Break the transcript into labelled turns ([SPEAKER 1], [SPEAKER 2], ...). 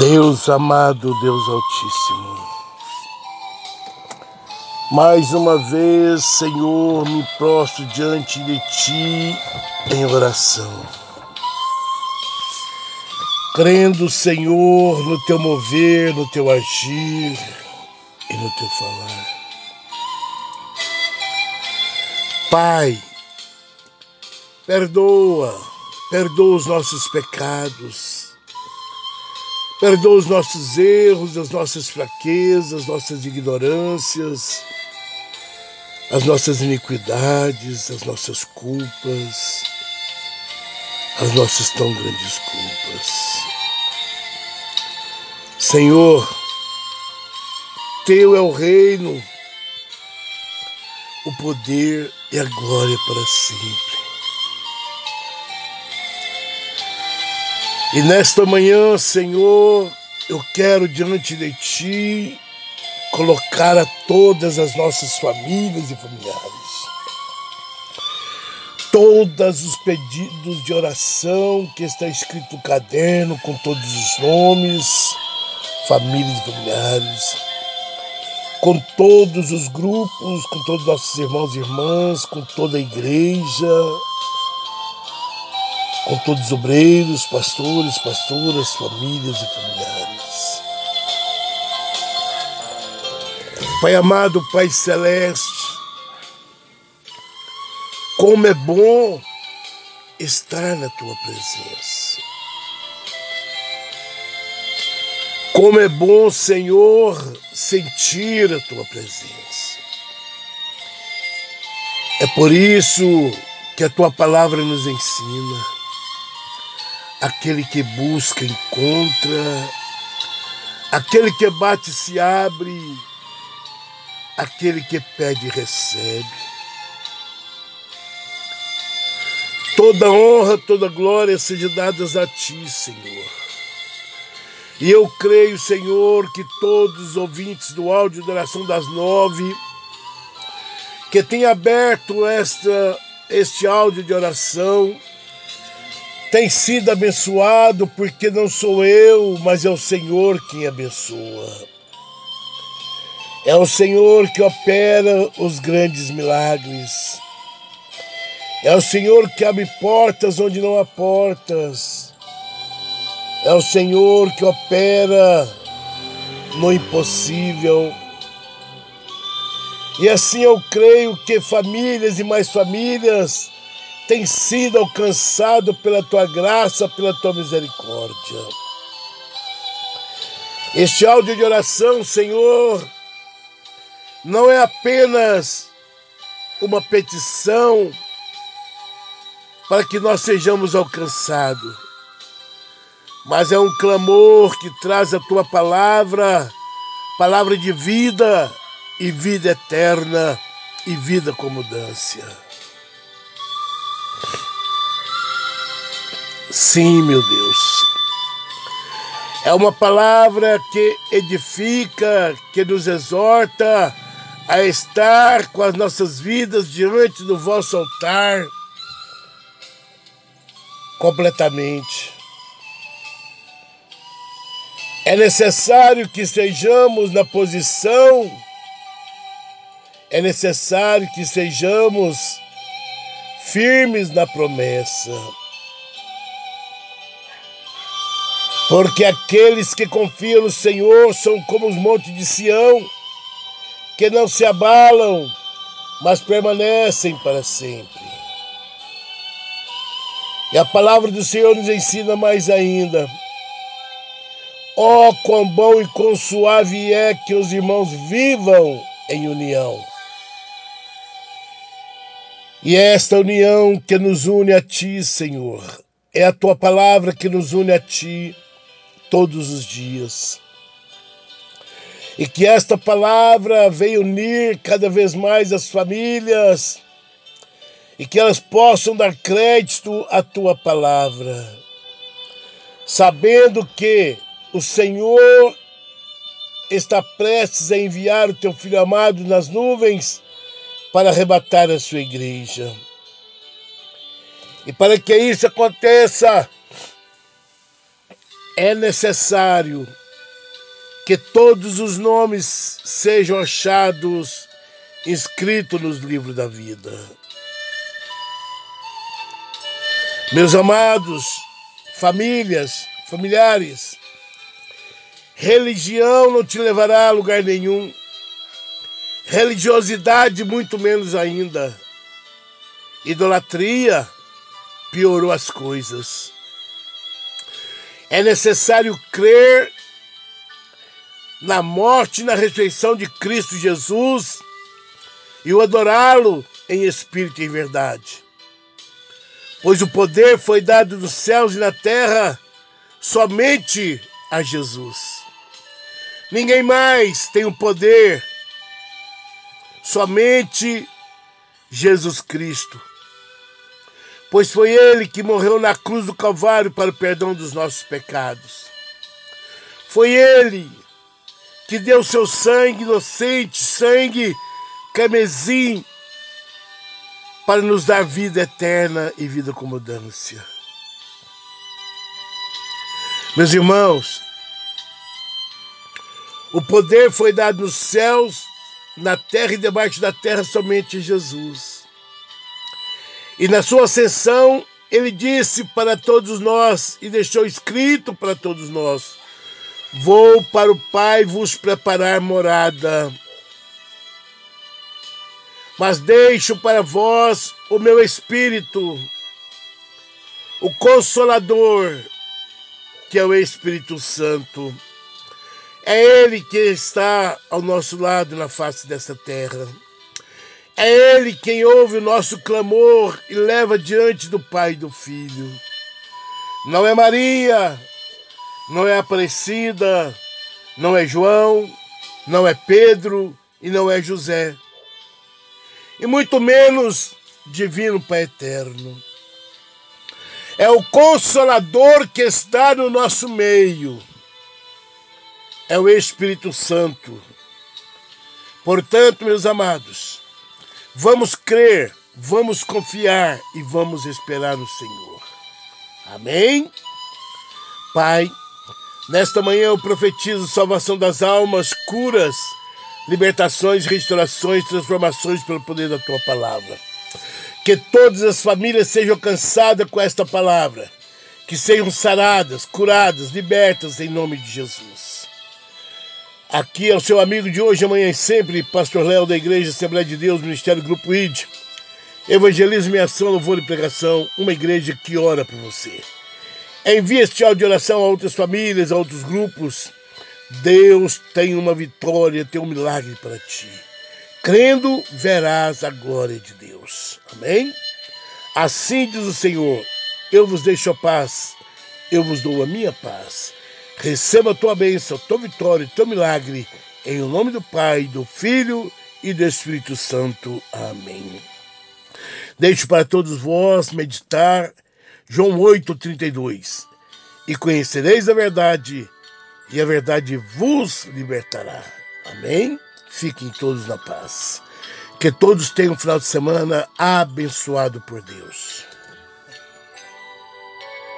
[SPEAKER 1] Deus amado, Deus Altíssimo. Mais uma vez, Senhor, me prostro diante de Ti em oração. Crendo, Senhor, no Teu mover, no Teu agir e no Teu falar. Pai, perdoa, perdoa os nossos pecados Perdoa os nossos erros, as nossas fraquezas, nossas ignorâncias, as nossas iniquidades, as nossas culpas, as nossas tão grandes culpas. Senhor, Teu é o reino, o poder e a glória para sempre. E nesta manhã, Senhor, eu quero diante de Ti colocar a todas as nossas famílias e familiares, todos os pedidos de oração que está escrito no caderno com todos os nomes, famílias e familiares, com todos os grupos, com todos os nossos irmãos e irmãs, com toda a igreja, com todos os obreiros, pastores, pastoras, famílias e familiares. Pai amado, Pai celeste, como é bom estar na tua presença. Como é bom, Senhor, sentir a tua presença. É por isso que a tua palavra nos ensina Aquele que busca, encontra. Aquele que bate, se abre. Aquele que pede, recebe. Toda honra, toda glória seja dadas a ti, Senhor. E eu creio, Senhor, que todos os ouvintes do áudio da oração das nove, que tem aberto esta, este áudio de oração, tem sido abençoado porque não sou eu, mas é o Senhor quem abençoa. É o Senhor que opera os grandes milagres. É o Senhor que abre portas onde não há portas. É o Senhor que opera no impossível. E assim eu creio que famílias e mais famílias tem sido alcançado pela tua graça, pela tua misericórdia. Este áudio de oração, Senhor, não é apenas uma petição para que nós sejamos alcançados, mas é um clamor que traz a tua palavra, palavra de vida e vida eterna e vida com mudança. Sim, meu Deus. É uma palavra que edifica, que nos exorta a estar com as nossas vidas diante do vosso altar completamente. É necessário que estejamos na posição, é necessário que sejamos firmes na promessa. Porque aqueles que confiam no Senhor são como os montes de Sião, que não se abalam, mas permanecem para sempre. E a palavra do Senhor nos ensina mais ainda. Ó, oh, quão bom e quão suave é que os irmãos vivam em união. E é esta união que nos une a Ti, Senhor. É a Tua palavra que nos une a Ti todos os dias. E que esta palavra venha unir cada vez mais as famílias e que elas possam dar crédito à tua palavra, sabendo que o Senhor está prestes a enviar o teu filho amado nas nuvens para arrebatar a sua igreja. E para que isso aconteça, é necessário que todos os nomes sejam achados inscritos nos livros da vida. Meus amados, famílias, familiares, religião não te levará a lugar nenhum. Religiosidade, muito menos ainda. Idolatria piorou as coisas. É necessário crer na morte e na ressurreição de Cristo Jesus e o adorá-lo em espírito e em verdade. Pois o poder foi dado nos céus e na terra somente a Jesus. Ninguém mais tem o poder, somente Jesus Cristo. Pois foi Ele que morreu na cruz do Calvário para o perdão dos nossos pecados. Foi Ele que deu seu sangue inocente, sangue camesim, para nos dar vida eterna e vida com mudança. Meus irmãos, o poder foi dado nos céus, na terra e debaixo da terra somente a Jesus. E na sua ascensão, ele disse para todos nós e deixou escrito para todos nós: Vou para o Pai vos preparar morada. Mas deixo para vós o meu Espírito, o Consolador, que é o Espírito Santo. É Ele que está ao nosso lado na face dessa terra. É Ele quem ouve o nosso clamor e leva diante do Pai e do Filho. Não é Maria, não é Aparecida, não é João, não é Pedro e não é José. E muito menos Divino Pai Eterno. É o Consolador que está no nosso meio. É o Espírito Santo. Portanto, meus amados, vamos crer, vamos confiar e vamos esperar no Senhor. Amém? Pai, Nesta manhã eu profetizo salvação das almas, curas, libertações, restaurações, transformações pelo poder da tua palavra. Que todas as famílias sejam alcançadas com esta palavra, que sejam saradas, curadas, libertas em nome de Jesus. Aqui é o seu amigo de hoje, amanhã e sempre, Pastor Léo da Igreja Assembleia de Deus, Ministério Grupo ID. Evangelismo e ação, louvor e pregação, uma igreja que ora por você. Envie este áudio de oração a outras famílias, a outros grupos. Deus tem uma vitória, tem um milagre para ti. Crendo, verás a glória de Deus. Amém? Assim diz o Senhor: Eu vos deixo a paz, eu vos dou a minha paz. Receba a tua bênção, tua vitória, teu milagre, em nome do Pai, do Filho e do Espírito Santo. Amém. Deixo para todos vós meditar João 8,32. E conhecereis a verdade, e a verdade vos libertará. Amém? Fiquem todos na paz. Que todos tenham um final de semana abençoado por Deus.